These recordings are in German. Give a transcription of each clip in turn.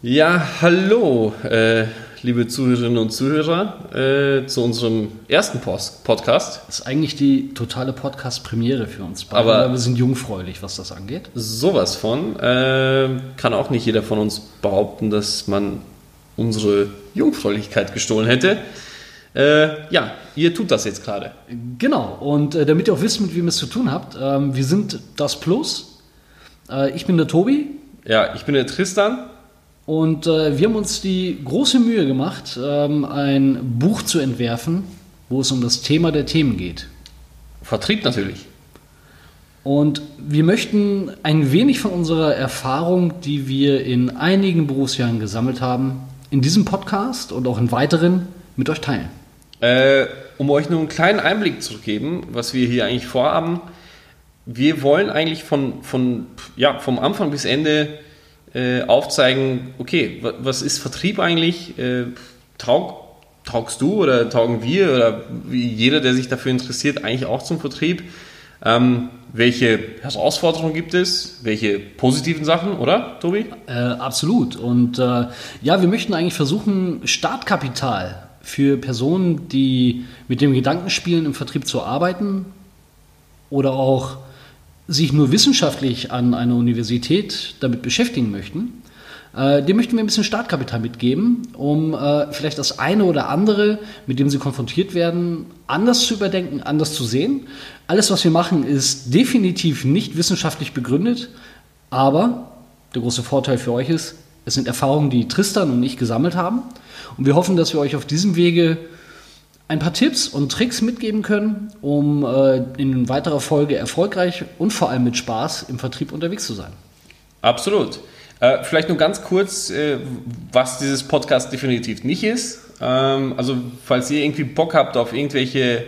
Ja, hallo, äh, liebe Zuhörerinnen und Zuhörer, äh, zu unserem ersten Post Podcast. Das ist eigentlich die totale Podcast-Premiere für uns beide, Aber- wir sind jungfräulich, was das angeht. Sowas von. Äh, kann auch nicht jeder von uns behaupten, dass man unsere Jungfräulichkeit gestohlen hätte. Äh, ja, ihr tut das jetzt gerade. Genau, und äh, damit ihr auch wisst, mit wem ihr es zu tun habt, ähm, wir sind das Plus. Äh, ich bin der Tobi Ja, ich bin der Tristan. Und äh, wir haben uns die große Mühe gemacht, ähm, ein Buch zu entwerfen, wo es um das Thema der Themen geht. Vertrieb natürlich. Und wir möchten ein wenig von unserer Erfahrung, die wir in einigen Berufsjahren gesammelt haben, in diesem Podcast und auch in weiteren mit euch teilen. Äh, um euch nur einen kleinen Einblick zu geben, was wir hier eigentlich vorhaben. Wir wollen eigentlich von, von, ja, vom Anfang bis Ende äh, aufzeigen, okay, wa- was ist Vertrieb eigentlich? Äh, taug, taugst du oder taugen wir oder jeder, der sich dafür interessiert, eigentlich auch zum Vertrieb? Ähm, welche Herausforderungen gibt es? Welche positiven Sachen, oder, Tobi? Äh, absolut. Und äh, ja, wir möchten eigentlich versuchen, Startkapital für Personen, die mit dem Gedanken spielen, im Vertrieb zu arbeiten oder auch sich nur wissenschaftlich an einer Universität damit beschäftigen möchten, äh, dem möchten wir ein bisschen Startkapital mitgeben, um äh, vielleicht das eine oder andere, mit dem sie konfrontiert werden, anders zu überdenken, anders zu sehen. Alles, was wir machen, ist definitiv nicht wissenschaftlich begründet, aber der große Vorteil für euch ist, es sind Erfahrungen, die Tristan und ich gesammelt haben. Und wir hoffen, dass wir euch auf diesem Wege ein paar Tipps und Tricks mitgeben können, um äh, in weiterer Folge erfolgreich und vor allem mit Spaß im Vertrieb unterwegs zu sein. Absolut. Äh, vielleicht nur ganz kurz, äh, was dieses Podcast definitiv nicht ist. Ähm, also, falls ihr irgendwie Bock habt auf irgendwelche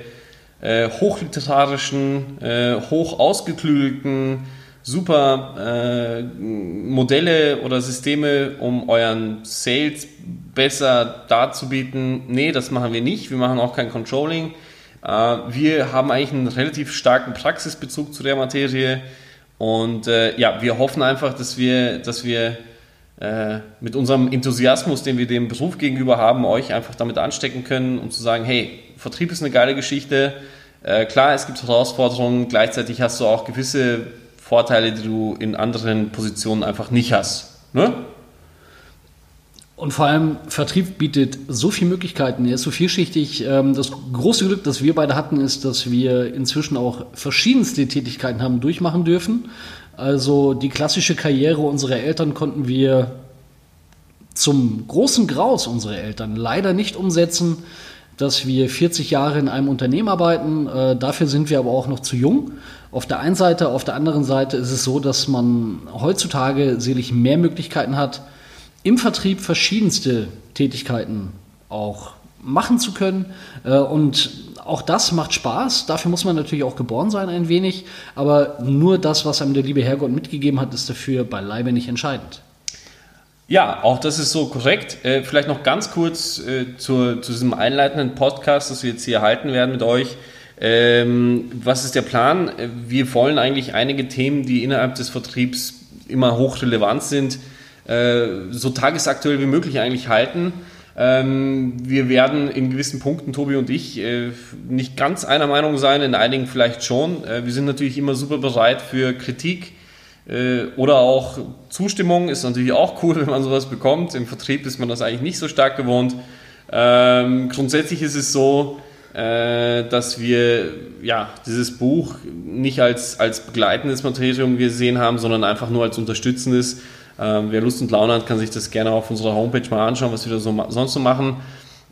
äh, hochliterarischen, äh, hoch ausgeklügelten, super äh, Modelle oder Systeme, um euren Sales besser darzubieten, nee, das machen wir nicht. Wir machen auch kein Controlling. Äh, wir haben eigentlich einen relativ starken Praxisbezug zu der Materie. Und äh, ja, wir hoffen einfach, dass wir, dass wir äh, mit unserem Enthusiasmus, den wir dem Beruf gegenüber haben, euch einfach damit anstecken können, um zu sagen, hey, Vertrieb ist eine geile Geschichte. Äh, klar, es gibt Herausforderungen, gleichzeitig hast du auch gewisse Vorteile, die du in anderen Positionen einfach nicht hast. Ne? Und vor allem Vertrieb bietet so viele Möglichkeiten, er ist so vielschichtig. Ähm, Das große Glück, das wir beide hatten, ist, dass wir inzwischen auch verschiedenste Tätigkeiten haben durchmachen dürfen. Also die klassische Karriere unserer Eltern konnten wir zum großen Graus unserer Eltern leider nicht umsetzen, dass wir 40 Jahre in einem Unternehmen arbeiten. Äh, Dafür sind wir aber auch noch zu jung. Auf der einen Seite, auf der anderen Seite ist es so, dass man heutzutage sicherlich mehr Möglichkeiten hat, im Vertrieb verschiedenste Tätigkeiten auch machen zu können. Äh, Und auch das macht Spaß. Dafür muss man natürlich auch geboren sein ein wenig. Aber nur das, was einem der liebe Herrgott mitgegeben hat, ist dafür beileibe nicht entscheidend. Ja, auch das ist so korrekt. Äh, vielleicht noch ganz kurz äh, zur, zu diesem einleitenden Podcast, das wir jetzt hier halten werden mit euch. Ähm, was ist der Plan? Äh, Wir wollen eigentlich einige Themen, die innerhalb des Vertriebs immer hochrelevant sind, äh, so tagesaktuell wie möglich eigentlich halten. Ähm, wir werden in gewissen Punkten, Tobi und ich, äh, nicht ganz einer Meinung sein, in einigen vielleicht schon. Äh, wir sind natürlich immer super bereit für Kritik oder auch Zustimmung. Ist natürlich auch cool, wenn man sowas bekommt. Im Vertrieb ist man das eigentlich nicht so stark gewohnt. Ähm, grundsätzlich ist es so, äh, dass wir ja, dieses Buch nicht als, als begleitendes Materium gesehen haben, sondern einfach nur als unterstützendes. Ähm, wer Lust und Laune hat, kann sich das gerne auf unserer Homepage mal anschauen, was wir da so, sonst so machen.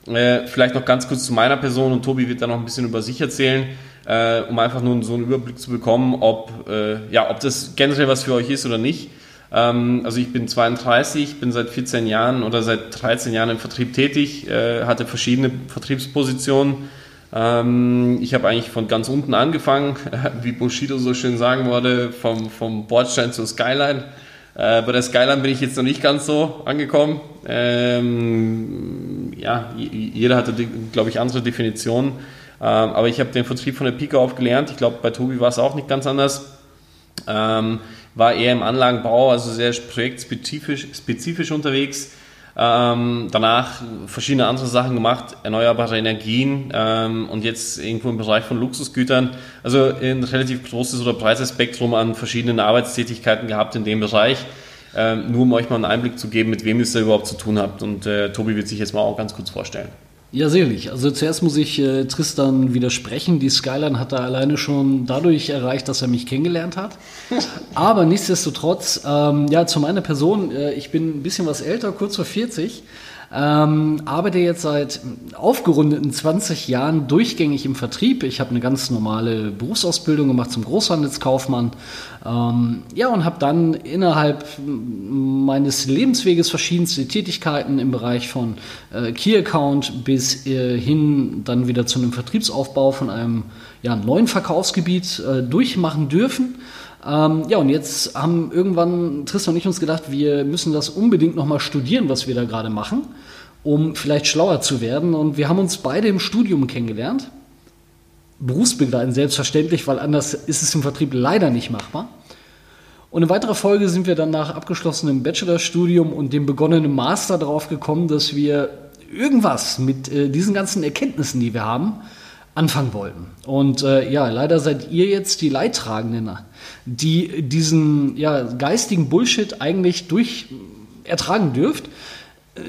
Äh, vielleicht noch ganz kurz zu meiner Person und Tobi wird da noch ein bisschen über sich erzählen, äh, um einfach nur so einen Überblick zu bekommen, ob, äh, ja, ob das generell was für euch ist oder nicht. Ähm, also ich bin 32, bin seit 14 Jahren oder seit 13 Jahren im Vertrieb tätig, äh, hatte verschiedene Vertriebspositionen. Ähm, ich habe eigentlich von ganz unten angefangen, wie Bushido so schön sagen würde, vom, vom Bordstein zur Skyline. Äh, bei der Skyline bin ich jetzt noch nicht ganz so angekommen. Ähm, ja, jeder hatte, glaube ich, andere Definitionen. Ähm, aber ich habe den Vertrieb von der Pike auf gelernt. Ich glaube, bei Tobi war es auch nicht ganz anders. Ähm, war eher im Anlagenbau, also sehr projektspezifisch spezifisch unterwegs. Ähm, danach verschiedene andere Sachen gemacht, erneuerbare Energien ähm, und jetzt irgendwo im Bereich von Luxusgütern. Also ein relativ großes oder breites Spektrum an verschiedenen Arbeitstätigkeiten gehabt in dem Bereich. Ähm, nur um euch mal einen Einblick zu geben, mit wem ihr es da überhaupt zu tun habt. Und äh, Tobi wird sich jetzt mal auch ganz kurz vorstellen. Ja, sicherlich. Also zuerst muss ich äh, Tristan widersprechen. Die Skyline hat er alleine schon dadurch erreicht, dass er mich kennengelernt hat. Aber nichtsdestotrotz, ähm, ja, zu meiner Person, äh, ich bin ein bisschen was älter, kurz vor 40. Ähm, arbeite jetzt seit aufgerundeten 20 Jahren durchgängig im Vertrieb. Ich habe eine ganz normale Berufsausbildung gemacht zum Großhandelskaufmann. Ähm, ja, und habe dann innerhalb meines Lebensweges verschiedenste Tätigkeiten im Bereich von äh, Key Account bis äh, hin dann wieder zu einem Vertriebsaufbau von einem ja, neuen Verkaufsgebiet äh, durchmachen dürfen. Ähm, ja, und jetzt haben irgendwann Tristan und ich uns gedacht, wir müssen das unbedingt nochmal studieren, was wir da gerade machen, um vielleicht schlauer zu werden. Und wir haben uns beide im Studium kennengelernt. Berufsbegleitend selbstverständlich, weil anders ist es im Vertrieb leider nicht machbar. Und in weiterer Folge sind wir dann nach abgeschlossenem Bachelorstudium und dem begonnenen Master darauf gekommen, dass wir irgendwas mit äh, diesen ganzen Erkenntnissen, die wir haben, anfangen wollten. Und äh, ja, leider seid ihr jetzt die Leidtragenden, die diesen ja, geistigen Bullshit eigentlich durch ertragen dürft.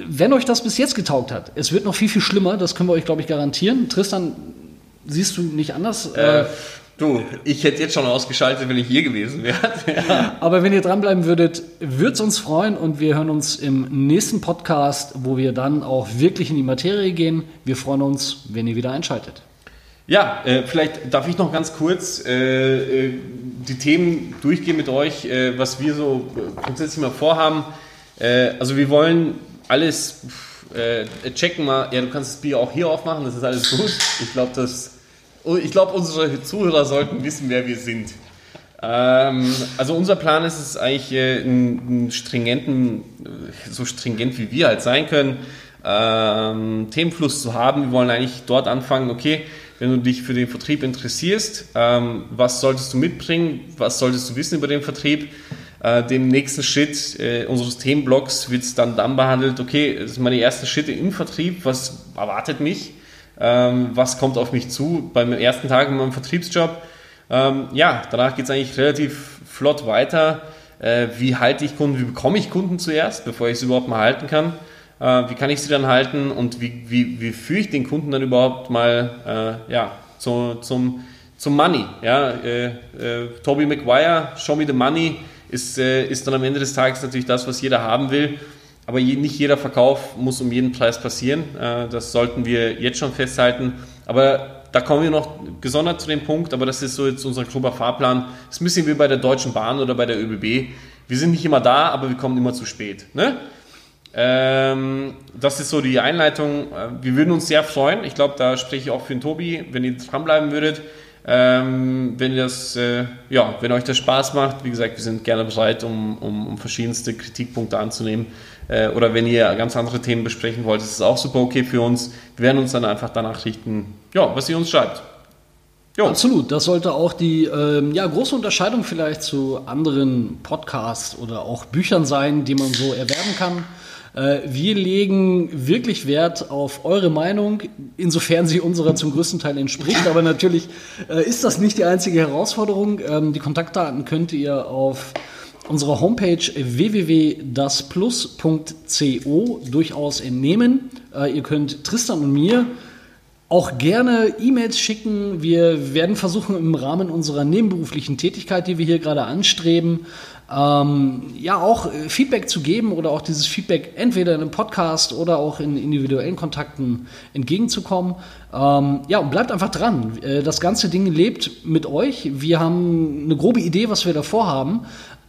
Wenn euch das bis jetzt getaugt hat, es wird noch viel, viel schlimmer, das können wir euch, glaube ich, garantieren. Tristan, siehst du nicht anders? Äh, du, ich hätte jetzt schon ausgeschaltet, wenn ich hier gewesen wäre. ja. Aber wenn ihr dranbleiben würdet, würde es uns freuen und wir hören uns im nächsten Podcast, wo wir dann auch wirklich in die Materie gehen. Wir freuen uns, wenn ihr wieder einschaltet. Ja, äh, vielleicht darf ich noch ganz kurz äh, äh die Themen durchgehen mit euch, äh, was wir so äh, grundsätzlich mal vorhaben. Äh, also wir wollen alles checken mal. Ja, du kannst das Bier auch hier aufmachen, das ist alles gut. Ich glaube, oh, ich glaube, unsere Zuhörer sollten wissen, wer wir sind. Ähm, also unser Plan ist es eigentlich, einen stringenten, so stringent wie wir halt sein können, ähm, Themenfluss zu haben. Wir wollen eigentlich dort anfangen, okay, wenn du dich für den Vertrieb interessierst, ähm, was solltest du mitbringen, was solltest du wissen über den Vertrieb. Äh, dem nächsten Schritt äh, unseres Themenblocks wird es dann dann behandelt, okay, das sind meine ersten Schritte im Vertrieb, was erwartet mich, ähm, was kommt auf mich zu beim ersten Tag in meinem Vertriebsjob. Ähm, ja, danach geht es eigentlich relativ flott weiter. Äh, wie halte ich Kunden, wie bekomme ich Kunden zuerst, bevor ich sie überhaupt mal halten kann wie kann ich sie dann halten und wie, wie, wie führe ich den Kunden dann überhaupt mal äh, ja, zu, zum, zum Money. Ja? Äh, äh, Toby Maguire, Show Me the Money, ist, äh, ist dann am Ende des Tages natürlich das, was jeder haben will. Aber je, nicht jeder Verkauf muss um jeden Preis passieren. Äh, das sollten wir jetzt schon festhalten. Aber da kommen wir noch gesondert zu dem Punkt, aber das ist so jetzt unser grober Fahrplan. Das bisschen wie bei der Deutschen Bahn oder bei der ÖBB. Wir sind nicht immer da, aber wir kommen immer zu spät. Ne? Ähm, das ist so die Einleitung. Äh, wir würden uns sehr freuen. Ich glaube, da spreche ich auch für den Tobi, wenn ihr dranbleiben würdet. Ähm, wenn, das, äh, ja, wenn euch das Spaß macht, wie gesagt, wir sind gerne bereit, um, um, um verschiedenste Kritikpunkte anzunehmen. Äh, oder wenn ihr ganz andere Themen besprechen wollt, ist es auch super okay für uns. Wir werden uns dann einfach danach richten, ja, was ihr uns schreibt. Jo. Absolut, das sollte auch die ähm, ja, große Unterscheidung vielleicht zu anderen Podcasts oder auch Büchern sein, die man so erwerben kann. Äh, wir legen wirklich Wert auf eure Meinung, insofern sie unserer zum größten Teil entspricht. Aber natürlich äh, ist das nicht die einzige Herausforderung. Ähm, die Kontaktdaten könnt ihr auf unserer Homepage www.dasplus.co durchaus entnehmen. Äh, ihr könnt Tristan und mir auch gerne E-Mails schicken. Wir werden versuchen, im Rahmen unserer nebenberuflichen Tätigkeit, die wir hier gerade anstreben, ähm, ja auch äh, Feedback zu geben oder auch dieses Feedback entweder in einem Podcast oder auch in individuellen Kontakten entgegenzukommen. Ähm, ja, und bleibt einfach dran. Äh, das ganze Ding lebt mit euch. Wir haben eine grobe Idee, was wir davor haben,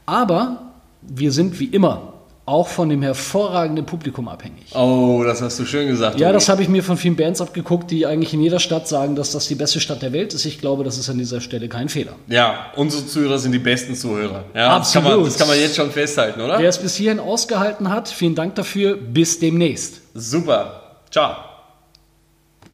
aber wir sind wie immer auch von dem hervorragenden Publikum abhängig. Oh, das hast du schön gesagt. Ja, das habe ich mir von vielen Bands abgeguckt, die eigentlich in jeder Stadt sagen, dass das die beste Stadt der Welt ist. Ich glaube, das ist an dieser Stelle kein Fehler. Ja, unsere Zuhörer sind die besten Zuhörer. Ja, Absolut. Das kann, man, das kann man jetzt schon festhalten, oder? Wer es bis hierhin ausgehalten hat, vielen Dank dafür. Bis demnächst. Super. Ciao.